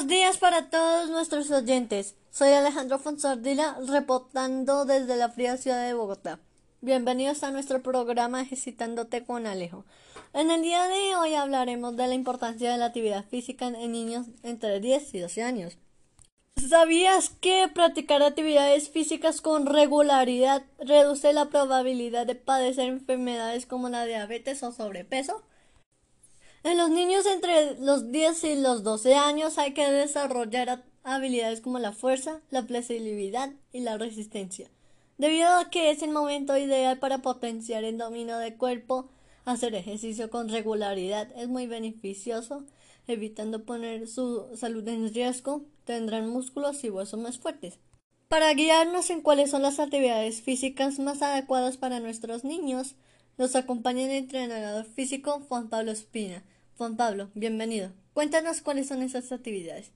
buenos días para todos nuestros oyentes. Soy Alejandro Fonsardila, reportando desde la fría ciudad de Bogotá. Bienvenidos a nuestro programa Ejercitándote con Alejo. En el día de hoy hablaremos de la importancia de la actividad física en niños entre 10 y 12 años. ¿Sabías que practicar actividades físicas con regularidad reduce la probabilidad de padecer enfermedades como la diabetes o sobrepeso? En los niños entre los 10 y los 12 años hay que desarrollar habilidades como la fuerza, la flexibilidad y la resistencia. Debido a que es el momento ideal para potenciar el dominio del cuerpo, hacer ejercicio con regularidad es muy beneficioso, evitando poner su salud en riesgo, tendrán músculos y huesos más fuertes. Para guiarnos en cuáles son las actividades físicas más adecuadas para nuestros niños, nos acompaña el entrenador físico Juan Pablo Espina. Juan Pablo, bienvenido. Cuéntanos cuáles son esas actividades.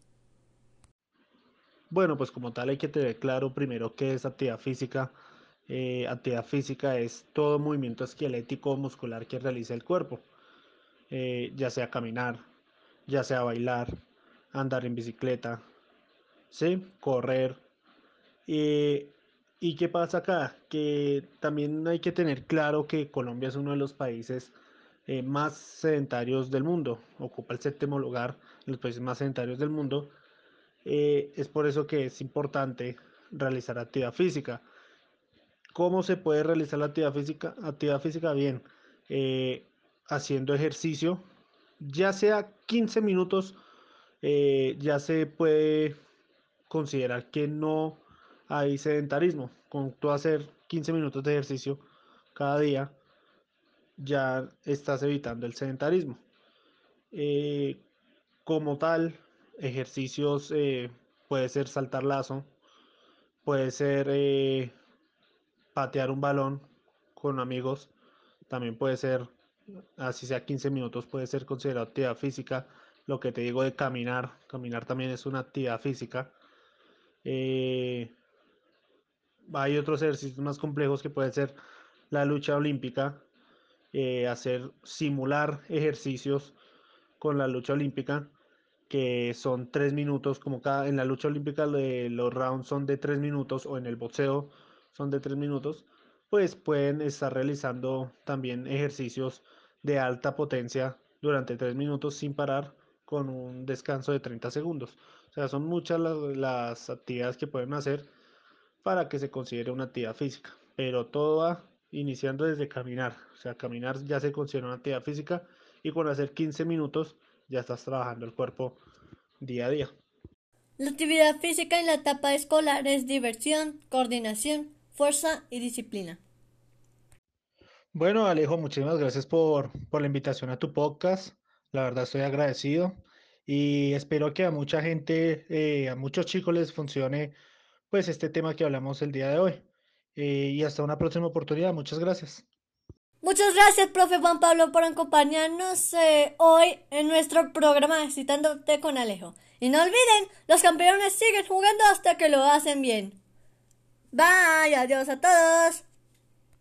Bueno, pues como tal hay que tener claro primero qué es actividad física. Eh, actividad física es todo movimiento esquelético o muscular que realiza el cuerpo, eh, ya sea caminar, ya sea bailar, andar en bicicleta, ¿sí? correr, eh, ¿Y qué pasa acá? Que también hay que tener claro que Colombia es uno de los países eh, más sedentarios del mundo, ocupa el séptimo lugar en los países más sedentarios del mundo. Eh, es por eso que es importante realizar actividad física. ¿Cómo se puede realizar la actividad física? Actividad física bien, eh, haciendo ejercicio, ya sea 15 minutos, ya se puede considerar que no hay sedentarismo. Con tú hacer 15 minutos de ejercicio cada día, ya estás evitando el sedentarismo. Eh, como tal, ejercicios eh, puede ser saltar lazo, puede ser eh, patear un balón con amigos, también puede ser, así sea 15 minutos, puede ser considerado actividad física. Lo que te digo de caminar, caminar también es una actividad física. Hay otros ejercicios más complejos que pueden ser la lucha olímpica, eh, hacer simular ejercicios con la lucha olímpica, que son tres minutos, como cada, en la lucha olímpica los rounds son de tres minutos o en el boxeo son de tres minutos, pues pueden estar realizando también ejercicios de alta potencia durante tres minutos sin parar con un descanso de 30 segundos. O sea, son muchas las actividades que pueden hacer para que se considere una actividad física. Pero todo va iniciando desde caminar. O sea, caminar ya se considera una actividad física y con hacer 15 minutos ya estás trabajando el cuerpo día a día. La actividad física en la etapa escolar es diversión, coordinación, fuerza y disciplina. Bueno, Alejo, muchísimas gracias por, por la invitación a tu podcast. La verdad estoy agradecido y espero que a mucha gente, eh, a muchos chicos les funcione pues este tema que hablamos el día de hoy. Eh, y hasta una próxima oportunidad. Muchas gracias. Muchas gracias, profe Juan Pablo, por acompañarnos eh, hoy en nuestro programa Citándote con Alejo. Y no olviden, los campeones siguen jugando hasta que lo hacen bien. Bye, adiós a todos.